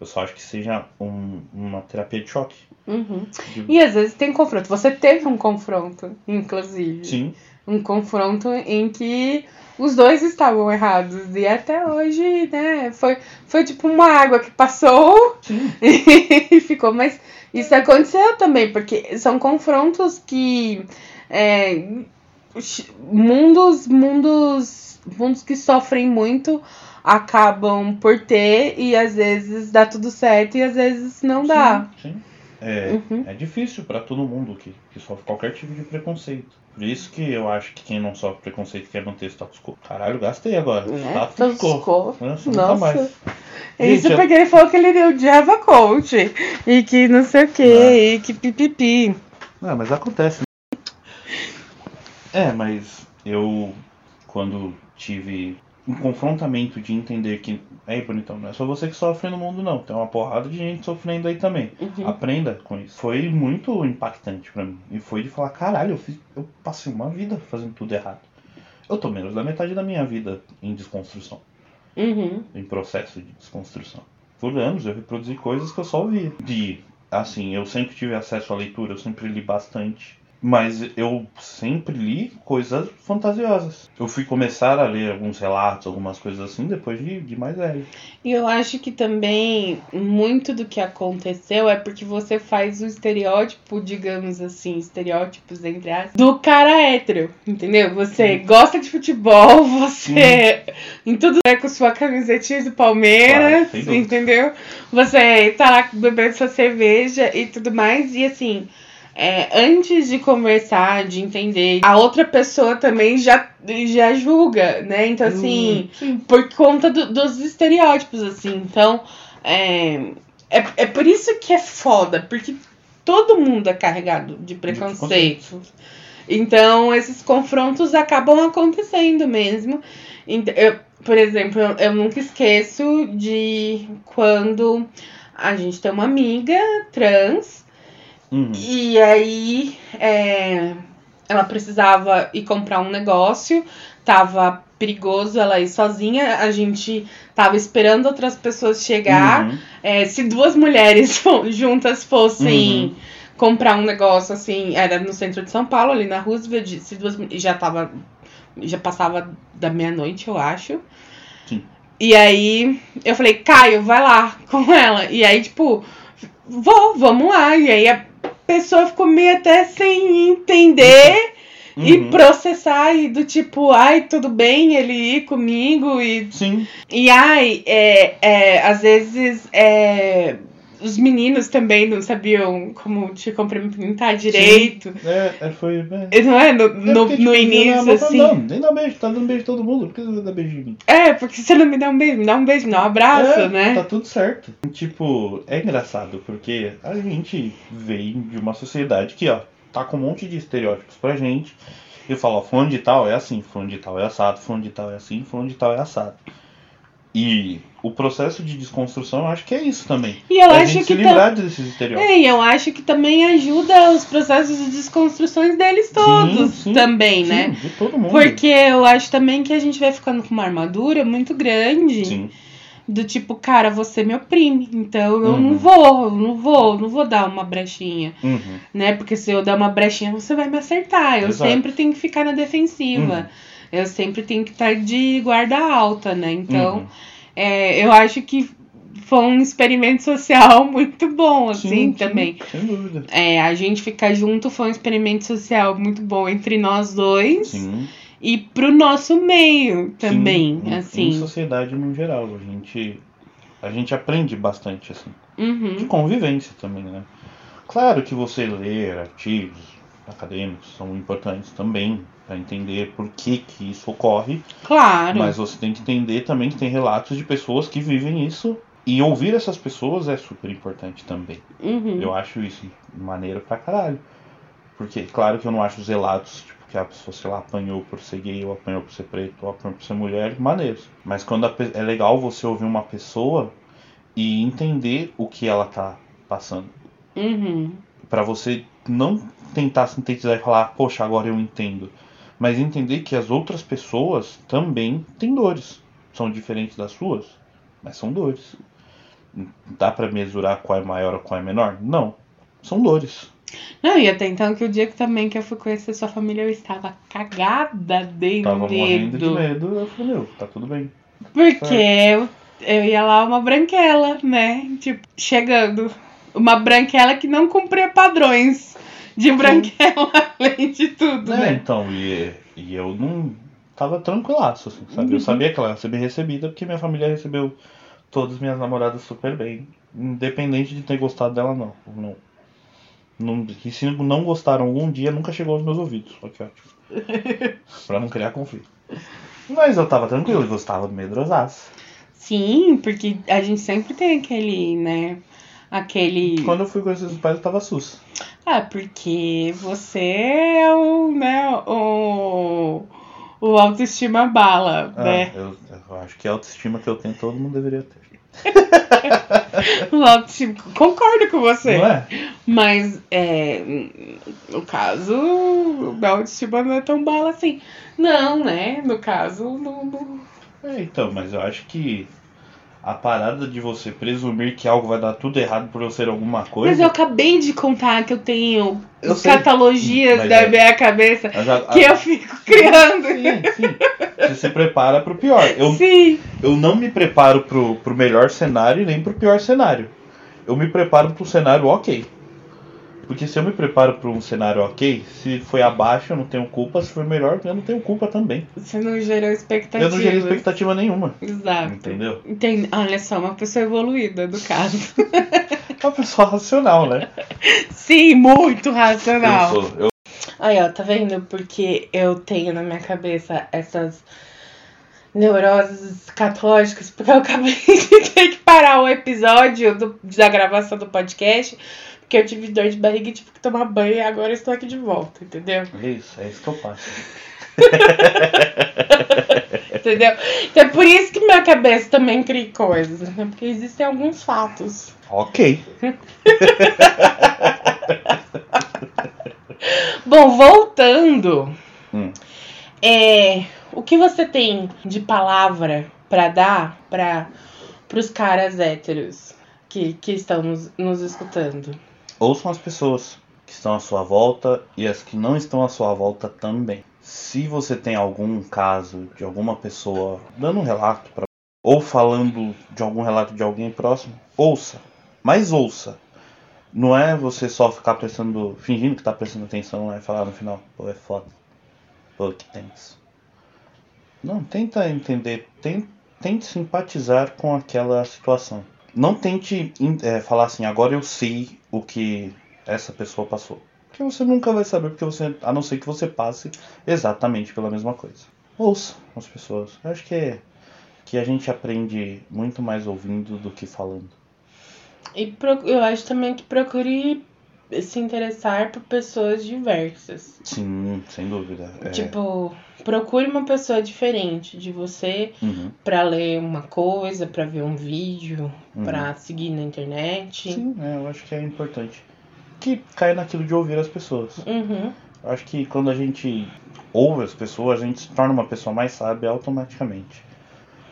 Eu só acho que seja um- uma terapia de choque. Uhum. De- E às vezes tem confronto. Você teve um confronto, inclusive. Sim, Um confronto em que os dois estavam errados. E até hoje, né? Foi, foi tipo uma água que passou <laughs> e ficou. Mas isso aconteceu também, porque são confrontos que. é, mundos, mundos, mundos que sofrem muito acabam por ter e às vezes dá tudo certo e às vezes não dá. Sim, sim. É, Uhum. é difícil para todo mundo que, que sofre qualquer tipo de preconceito. Por isso que eu acho que quem não sofre preconceito quer manter status quo. Caralho, gastei agora. Né? Status quo. Ficou. Nossa, nunca mais. Isso Gente, porque ele falou que ele odiava coach. E que não sei o que, Ah. e que pipipi. Não, mas acontece. É, mas eu, quando tive um confrontamento de entender que, é bonitão, não é só você que sofre no mundo, não. Tem uma porrada de gente sofrendo aí também. Uhum. Aprenda com isso. Foi muito impactante pra mim. E foi de falar, caralho, eu, fiz, eu passei uma vida fazendo tudo errado. Eu tô menos da metade da minha vida em desconstrução, Uhum. em processo de desconstrução. Por anos eu reproduzi coisas que eu só ouvia. De, assim, eu sempre tive acesso à leitura, eu sempre li bastante. Mas eu sempre li coisas fantasiosas. Eu fui começar a ler alguns relatos, algumas coisas assim, depois de, de mais velho. E eu acho que também muito do que aconteceu é porque você faz o estereótipo, digamos assim, estereótipos entre aspas, do cara hétero, entendeu? Você gosta de futebol, <laughs> você em tudo é com sua camisetinha do Palmeiras, Claro, entendeu? Você tá lá bebendo sua cerveja e tudo mais, e assim. É, antes de conversar, de entender, a outra pessoa também já, já julga, né? Então, assim, Sim. por conta do- dos estereótipos, assim. Então, é, é, é por isso que é foda, porque todo mundo é carregado de preconceito. Então, esses confrontos acabam acontecendo mesmo. Eu- por exemplo, eu, eu nunca esqueço de quando a gente tem uma amiga trans Uhum. e aí é, ela precisava ir comprar um negócio, tava perigoso ela ir sozinha, a gente tava esperando outras pessoas chegar. Uhum. É, se duas mulheres <laughs> juntas fossem Uhum. comprar um negócio assim, era no centro de São Paulo, ali na Roosevelt, se duas já tava já passava da meia-noite, eu acho. Sim. E aí eu falei, Caio, vai lá <laughs> com ela. E aí, tipo, vou, vamos lá. E aí pessoa ficou meio até sem entender e Uhum. processar e do tipo, ai, tudo bem ele ir comigo e Sim. e ai, é, é, às vezes é, os meninos também não sabiam como te cumprimentar direito. É, é, foi. É. Não é? No, É no, porque, tipo, no início, não, assim. Não, nem dá beijo, tá dando beijo todo mundo. Por que você vai dar beijo em mim? É, porque você não me dá um beijo, me dá um beijo, me dá um abraço, É, né? Tá tudo certo. Tipo, é engraçado, porque a gente vem de uma sociedade que, ó, tá com um monte de estereótipos pra gente. Eu falo, ó, fulano de tal é assim, fulano de tal é assado, fulano de tal é assim, fulano de tal é assado. E o processo de desconstrução, eu acho que é isso também. E eu é a acho gente que se livrar desses estereótipos. É, e eu acho que também ajuda os processos de desconstruções deles todos Sim, sim, também, Sim, né? de todo mundo. Porque eu acho também que a gente vai ficando com uma armadura muito grande. Sim, Do tipo, cara, você me oprime. Então eu Uhum. não vou, eu não vou, não vou dar uma brechinha, uhum, né? Porque se eu dar uma brechinha, você vai me acertar. Eu Exato. sempre tenho que ficar na defensiva. Eu sempre tenho que estar de guarda alta, né? Então, uhum. é, eu acho que foi um experimento social <laughs> muito bom, assim, Sim, sim, também. Sem dúvida. É, a gente ficar junto foi um experimento social muito bom entre nós dois Sim. e pro nosso meio também, Sim, em- Em assim. sociedade no geral, a gente, a gente aprende bastante, assim. De Uhum. convivência também, né? Claro que você ler artigos acadêmicos são importantes também para entender por que que isso ocorre, Claro. mas você tem que entender também que tem relatos de pessoas que vivem isso e ouvir essas pessoas é super importante também. Uhum. Eu acho isso maneiro pra caralho. Porque, claro que eu não acho os relatos, tipo, que a pessoa, sei lá, apanhou por ser gay, ou apanhou por ser preto, ou apanhou por ser mulher, maneiros. Mas quando pe- é legal você ouvir uma pessoa e entender o que ela tá passando. Uhum. Pra você não tentar sintetizar e falar, poxa, agora eu entendo. Mas entender que as outras pessoas também têm dores. São diferentes das suas, mas são dores. Dá pra mesurar qual é maior ou qual é menor? Não. São dores. Não, e até então que o dia que também que eu fui conhecer sua família, eu estava cagada de Tava morrendo de medo. medo, eu falei, meu, tá tudo bem. Porque eu, eu ia lá uma branquela, né? Tipo, chegando. Uma branquela que não cumpria padrões de branquela, <laughs> além de tudo, né? então, e, e eu não tava tranquilaço, assim, sabe? Uhum. Eu sabia que ela ia ser bem recebida, porque minha família recebeu todas as minhas namoradas super bem. Independente de ter gostado dela, não. não, não e se não gostaram algum dia, nunca chegou aos meus ouvidos. Olha que ótimo. <laughs> pra não criar conflito. Mas eu tava tranquilo, eu gostava do medrosaço. Sim, porque a gente sempre tem aquele, né? Aquele. Quando eu fui conhecer os pais, eu tava sus. Ah, porque você é o, né, o, o autoestima bala, Ah, né? eu, eu acho que a autoestima que eu tenho, todo mundo deveria ter. <laughs> O autoestima, concordo com você. Não é? Mas, é, no caso, o autoestima não é tão bala assim. Não, né? No caso, não, não- É, então, mas eu acho que a parada de você presumir que algo vai dar tudo errado por eu ser alguma coisa. Mas eu acabei de contar que eu tenho Eu catalogias da é- minha cabeça eu já- que eu fico criando. Sim, sim. Você se prepara pro pior. Eu, Sim. eu não me preparo pro, pro melhor cenário nem pro pior cenário. Eu me preparo pro cenário ok. Porque se eu me preparo para um cenário ok, se foi abaixo eu não tenho culpa, se foi melhor eu não tenho culpa também. Você não gerou expectativa. Eu não gerei expectativa nenhuma. Exato. Entendeu? Entende? Olha só, uma pessoa evoluída, no caso. É <laughs> uma pessoa racional, né? Sim, muito racional. Eu sou. Eu, Aí, ó, tá vendo? Porque eu tenho na minha cabeça essas neuroses escatológicas, <laughs> porque eu acabei de ter que parar o episódio do- da gravação do podcast, porque eu tive dor de barriga e tive que tomar banho e agora estou aqui de volta, entendeu? isso, é isso que eu faço. <laughs> Entendeu? Então é por isso que minha cabeça também cria coisas, né? Porque existem alguns fatos. Ok. <laughs> Bom, voltando, Hum. é, o que você tem de palavra pra dar para os caras héteros que, que estão nos, nos escutando? Ouçam as pessoas que estão à sua volta e as que não estão à sua volta também. Se você tem algum caso de alguma pessoa dando um relato para ou falando de algum relato de alguém próximo, ouça. Mas ouça. Não é você só ficar prestando, fingindo que tá prestando atenção lá e falar no final, pô, é foda. Pô, que tenso. Não, tenta entender, ten- tente simpatizar com aquela situação. Não tente é, falar assim, agora eu sei o que essa pessoa passou. Porque você nunca vai saber, porque você, a não ser que você passe exatamente pela mesma coisa. Ouça as pessoas. Eu acho que, é, que a gente aprende muito mais ouvindo do que falando. E eu acho também que procure se interessar por pessoas diversas. Sim, sem dúvida. É, Tipo, procure uma pessoa diferente de você uhum. pra ler uma coisa, pra ver um vídeo, Uhum. pra seguir na internet. Sim, é, eu acho que é importante. Que cai naquilo de ouvir as pessoas. Uhum. Eu acho que quando a gente ouve as pessoas, a gente se torna uma pessoa mais sábia automaticamente.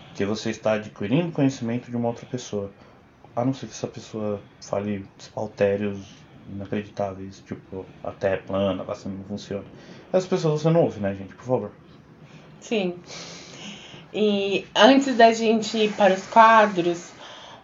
Porque você está adquirindo conhecimento de uma outra pessoa. A não ser que essa pessoa fale altérios inacreditáveis, tipo, a terra é plana, a vacina não funciona. Essas pessoas você não ouve, né, gente? Por favor. Sim. E antes da gente ir para os quadros,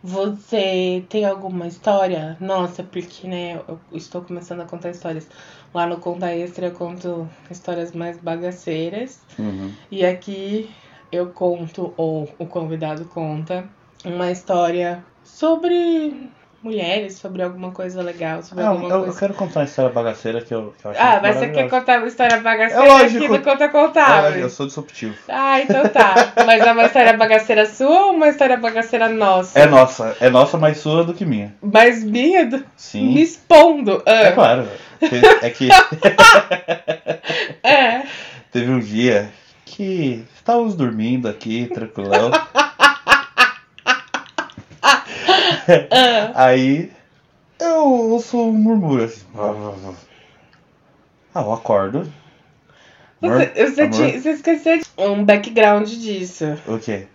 você tem alguma história? Nossa, porque né, eu estou começando a contar histórias. Lá no Conta Extra eu conto histórias mais bagaceiras. Uhum. E aqui eu conto, ou o convidado conta, uma história sobre mulheres, sobre alguma coisa legal, sobre Ah, alguma eu, eu coisa. quero contar uma história bagaceira que eu, que eu acho Ah, mas você quer contar uma história bagaceira É lógico. aqui no Conta É, Contável? eu sou disruptivo. Ah, então tá. Mas é uma história bagaceira sua ou uma história bagaceira nossa? É nossa, é nossa mais sua do que minha. Mais minha do... Sim. me expondo. Ah, É claro. É que <laughs> é. teve um dia que estávamos dormindo aqui, tranquilão. <laughs> <laughs> Ah, Aí eu ouço um murmúrio assim. Ah, eu acordo. Amor, você, você, tinha- você esqueceu de um background disso. O quê?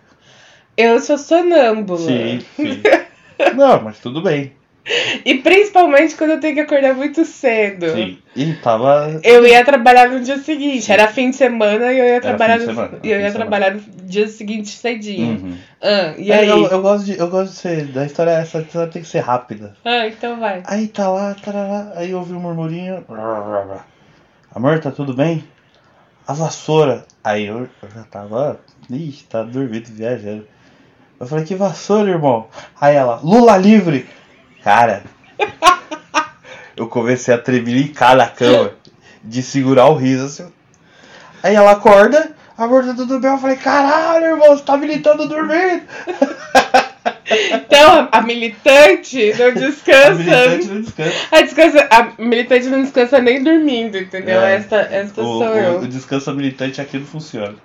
Eu sou sonâmbula. Sim, sim. <laughs> Não, mas tudo bem. E principalmente quando eu tenho que acordar muito cedo. Sim. E tava. Eu ia trabalhar no dia seguinte. Era fim de semana e eu ia trabalhar, no, e eu ia trabalhar no dia seguinte cedinho. Uhum. Ah, e É, aí? Eu, eu gosto de. Eu gosto de ser. Da história essa, a história tem que ser rápida. Ah, então vai. Aí tá lá, tarará, aí eu ouvi um murmurinho. Amor, tá tudo bem? A vassoura. Aí eu, eu já tava. Ixi, tá dormindo, viajando. Eu falei, que vassoura, irmão? Aí ela, Lula livre! Cara, eu comecei a tremelicar na cama de segurar o riso assim. Aí ela acorda, tá tudo bem? Eu falei, caralho, irmão, você tá militando dormindo! Então, a militante não A descansa. militante não descansa. A, descansa, a militante não descansa nem dormindo, entendeu? É. Esta, esta O, sou o, eu. o descanso militante aqui não funciona. <laughs>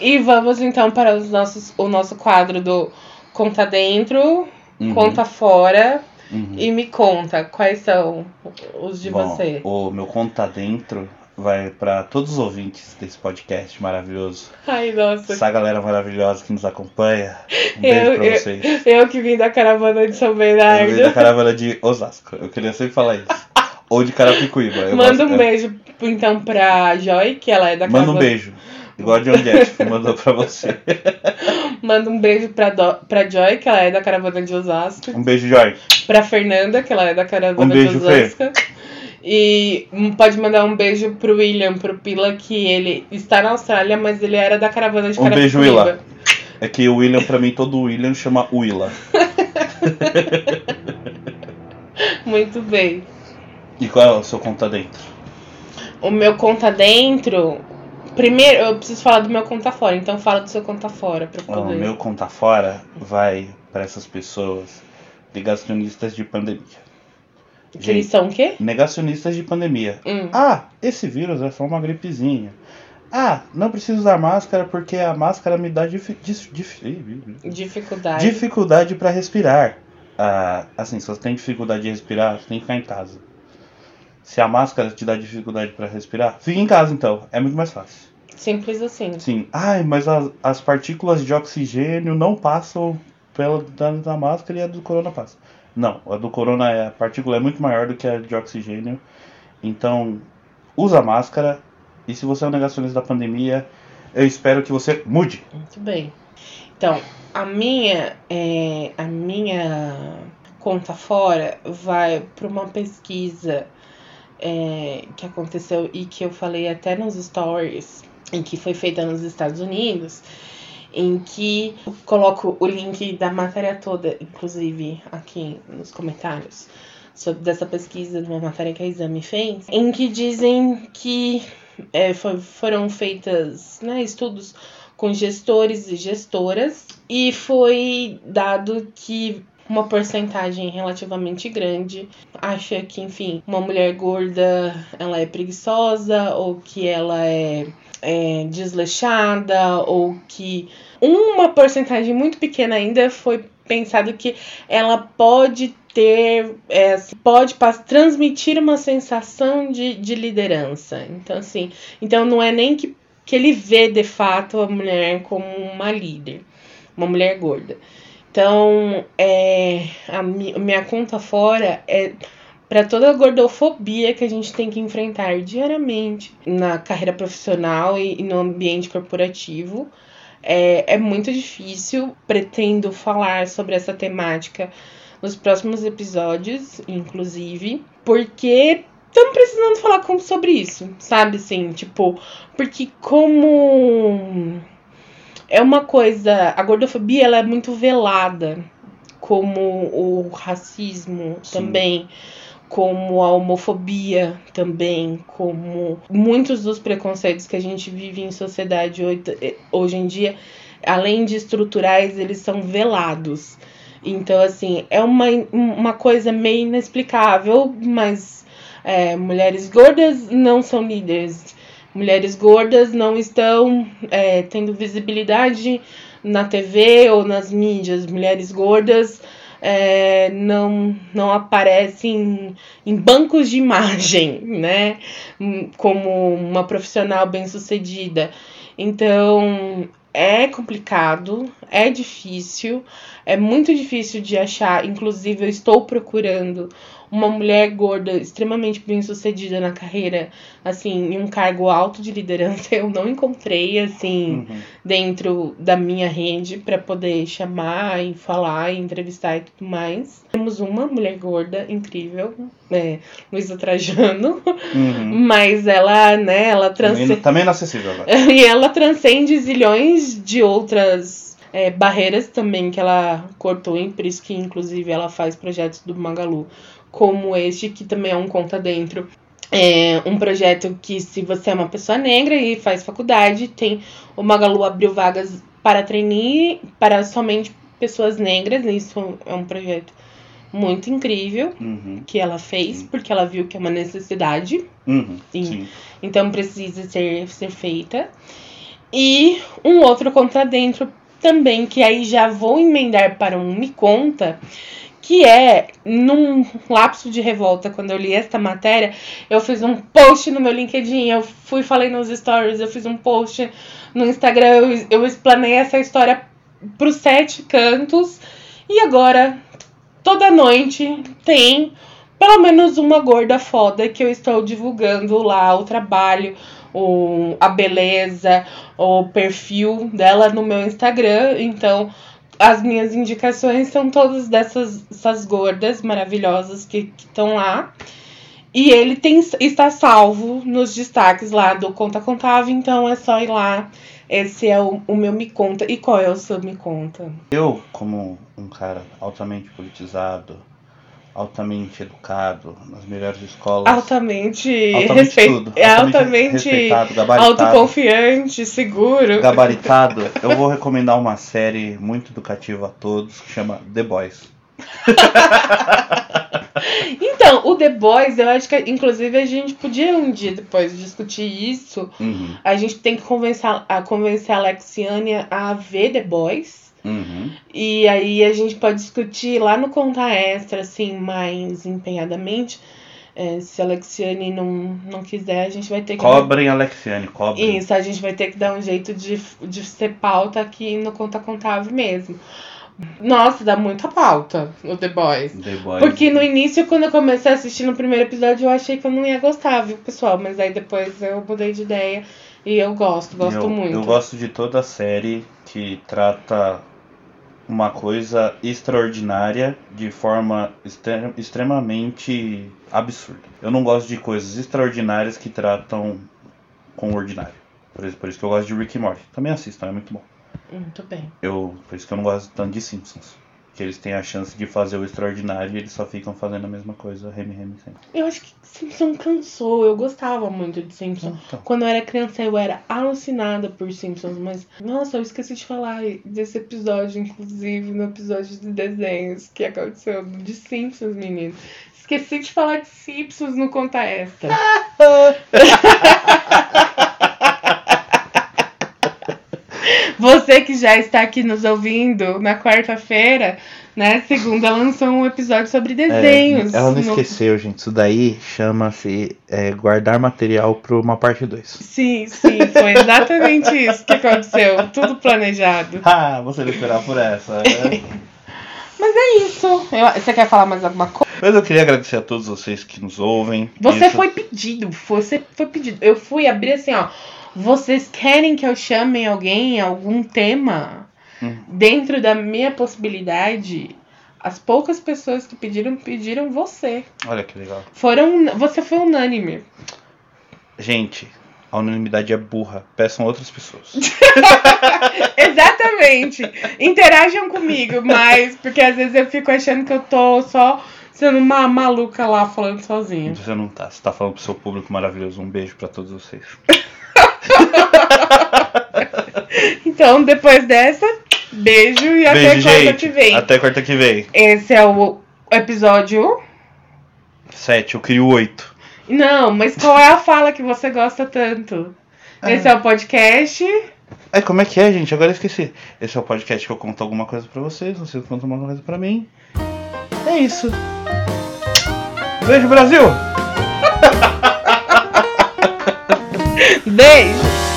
E vamos então para os nossos, o nosso quadro do Conta Dentro, Uhum, Conta Fora uhum. e me conta quais são os de Bom, você. O meu conta dentro vai pra todos os ouvintes desse podcast maravilhoso. Ai, nossa. Essa galera maravilhosa que nos acompanha. Um beijo Eu- pra eu- vocês. Eu que vim da caravana de São Eu Bernardo. venho da caravana de Osasco. Eu queria sempre falar isso. Ou de Carapicuíba. Eu Manda gosto- um beijo então pra Joy, que ela é da Manda um caravana. beijo. Igual a John Jeff mandou pra você. <laughs> Manda um beijo pra, Do... pra Joy, que ela é da caravana de Osasco. Um beijo, Jorge. Pra Fernanda, que ela é da caravana Um beijo, de Osasco. E hum, pode mandar um beijo pro William, pro Pila, que ele está na Austrália, mas ele era da caravana de Um beijo. Willa. É que o William, pra mim, todo William chama Willa. <laughs> Muito bem. E qual é o seu conta dentro? O meu conta dentro. Primeiro, eu preciso falar do meu conta fora, então fala do seu conta fora pra Ó, O poder. meu conta fora vai pra essas pessoas negacionistas de pandemia. Que eles são o quê? Negacionistas de pandemia. Hum. Ah, esse vírus é só uma gripezinha. Ah, não preciso usar máscara porque a máscara me dá difi- dis- dif- ih, Dificuldade. dificuldade para respirar. Ah, assim, se você tem dificuldade de respirar, você tem que ficar em casa. Se a máscara te dá dificuldade para respirar, fique em casa então, é muito mais fácil. Simples assim. Sim. Ai, mas as, as partículas de oxigênio não passam pela da, da máscara e a do corona passa. Não, a do corona é a partícula é muito maior do que a de oxigênio. Então, usa máscara. E se você é um negacionista da pandemia, eu espero que você mude. Muito bem. Então, a minha, é, a minha conta fora vai para uma pesquisa é, que aconteceu e que eu falei até nos stories, e que foi feita nos Estados Unidos, em que coloco o link da matéria toda, inclusive aqui nos comentários, sobre dessa pesquisa de uma matéria que a Exame fez, em que dizem que é, foi, foram feitas né, estudos com gestores e gestoras e foi dado que uma porcentagem relativamente grande acha que, enfim, uma mulher gorda ela é preguiçosa ou que ela é, é desleixada ou que uma porcentagem muito pequena ainda foi pensado que ela pode ter, é, pode transmitir uma sensação de, de liderança. Então, assim, então não é nem que, que ele vê de fato a mulher como uma líder, uma mulher gorda. Então, é, a minha conta fora é para toda a gordofobia que a gente tem que enfrentar diariamente na carreira profissional e, no ambiente corporativo. É, é muito difícil. Pretendo falar sobre essa temática nos próximos episódios, inclusive, porque estamos precisando falar sobre isso, sabe? Assim, tipo, porque como é uma coisa. A gordofobia ela é muito velada, como o racismo Sim. também, como a homofobia também, como muitos dos preconceitos que a gente vive em sociedade hoje em dia, além de estruturais, eles são velados. Então, assim, é uma, uma coisa meio inexplicável, mas é, mulheres gordas não são líderes mulheres gordas não estão é, tendo visibilidade na TV ou nas mídias. Mulheres gordas é, não, não aparecem em bancos de imagem, <laughs> né? Como uma profissional bem-sucedida. Então é complicado, é difícil, é muito difícil de achar. Inclusive, eu estou procurando uma mulher gorda, extremamente bem sucedida na carreira, assim, em um cargo alto de liderança, <laughs> eu não encontrei, assim, uhum. dentro da minha rede para poder chamar e falar e entrevistar e tudo mais. Temos uma mulher gorda incrível, é, Luísa Trajano, uhum. <laughs> mas ela, né, ela transcende. Também inacessível agora. <laughs> e ela transcende zilhões de outras. É, barreiras também que ela cortou, e por isso que inclusive ela faz projetos do Magalu como este, que também é um conta dentro. É um projeto que, se você é uma pessoa negra e faz faculdade, tem o Magalu abriu vagas para trainee para somente pessoas negras. Isso é um projeto muito incrível uhum. que ela fez, sim. porque ela viu que é uma necessidade. Uhum, sim. Então precisa ser, ser feita. E um outro conta dentro também, que aí já vou emendar para um Me Conta, que é, num lapso de revolta, quando eu li esta matéria, eu fiz um post no meu LinkedIn, eu fui, falei nos stories, eu fiz um post no Instagram, eu, eu explanei essa história pros sete cantos, e agora, toda noite, tem pelo menos uma gorda foda que eu estou divulgando lá o trabalho, o, a beleza, o perfil dela no meu Instagram, então as minhas indicações são todas dessas essas gordas maravilhosas que estão lá. E ele tem, está salvo nos destaques lá do Conta Contável, então é só ir lá. Esse é o, o meu Me Conta. E qual é o seu Me Conta? Eu, como um cara altamente politizado, altamente educado, nas melhores escolas. Altamente, altamente respe... tudo. É altamente, respeitado, gabaritado, autoconfiante, seguro. Gabaritado. Eu vou recomendar uma série muito educativa a todos que chama The Boys. <laughs> então, o The Boys, eu acho que inclusive a gente podia um dia depois discutir isso. Uhum. A gente tem que convencer a, convencer a Alexiane a ver The Boys. Uhum. E aí a gente pode discutir lá no Conta Extra, assim, mais empenhadamente. É, se a Alexiane não, não quiser, a gente vai ter que. Cobrem dar... Alexiane, cobrem. Isso, a gente vai ter que dar um jeito de, de ser pauta aqui no Conta Contável mesmo. Nossa, dá muita pauta o The Boys. The Boys. Porque no início, quando eu comecei a assistir no primeiro episódio, eu achei que eu não ia gostar, viu, pessoal? Mas aí depois eu mudei de ideia e eu gosto, gosto eu, muito. Eu gosto de toda a série que trata uma coisa extraordinária de forma extremamente absurda. Eu não gosto de coisas extraordinárias que tratam com o ordinário. Por isso, por isso que eu gosto de Rick e Morty. Também assistam, é muito bom. Muito bem. Eu, por isso que eu não gosto tanto de Simpsons. Que eles têm a chance de fazer o extraordinário e eles só ficam fazendo a mesma coisa, remi remi sempre. Eu acho que Simpson cansou. Eu gostava muito de Simpson. Então, Quando eu era criança, eu era alucinada por Simpsons, mas. Nossa, eu esqueci de falar desse episódio, inclusive, no episódio de desenhos que aconteceu de Simpsons, menino. Esqueci de falar de Simpsons no Conta Extra. <laughs> <laughs> Você que já está aqui nos ouvindo na quarta-feira, né? Segunda lançou um episódio sobre desenhos. ela não no- esqueceu, gente. Isso daí chama-se é, guardar material para uma parte 2. Sim, sim, foi exatamente <laughs> isso que aconteceu. Tudo planejado. <laughs> Ah, você não esperava por essa. né? <laughs> Mas é isso. Eu- você quer falar mais alguma coisa? Mas eu queria agradecer a todos vocês que nos ouvem. Você Isso- foi pedido. Você foi pedido. Eu fui abrir assim, ó. Vocês querem que eu chame alguém, algum tema? Hum. Dentro da minha possibilidade, as poucas pessoas que pediram, pediram você. Olha que legal. Foram. Você foi unânime. Gente, a unanimidade é burra. Peçam outras pessoas. <laughs> Exatamente. Interajam comigo, mas porque às vezes eu fico achando que eu tô só sendo uma maluca lá falando sozinha. Você não tá. Você tá falando pro seu público maravilhoso. Um beijo pra todos vocês. <laughs> <laughs> Então, depois dessa, beijo e até beijo, quarta gente. que vem. Até quarta que vem. Esse é o episódio. Sete, eu crio oito. Não, mas qual é a fala que você gosta tanto? Esse é o podcast. É, como é que é, gente? Agora eu esqueci. Esse é o podcast que eu conto alguma coisa pra vocês, vocês contam alguma coisa pra mim. É isso. Beijo, Brasil! <laughs> Beijo!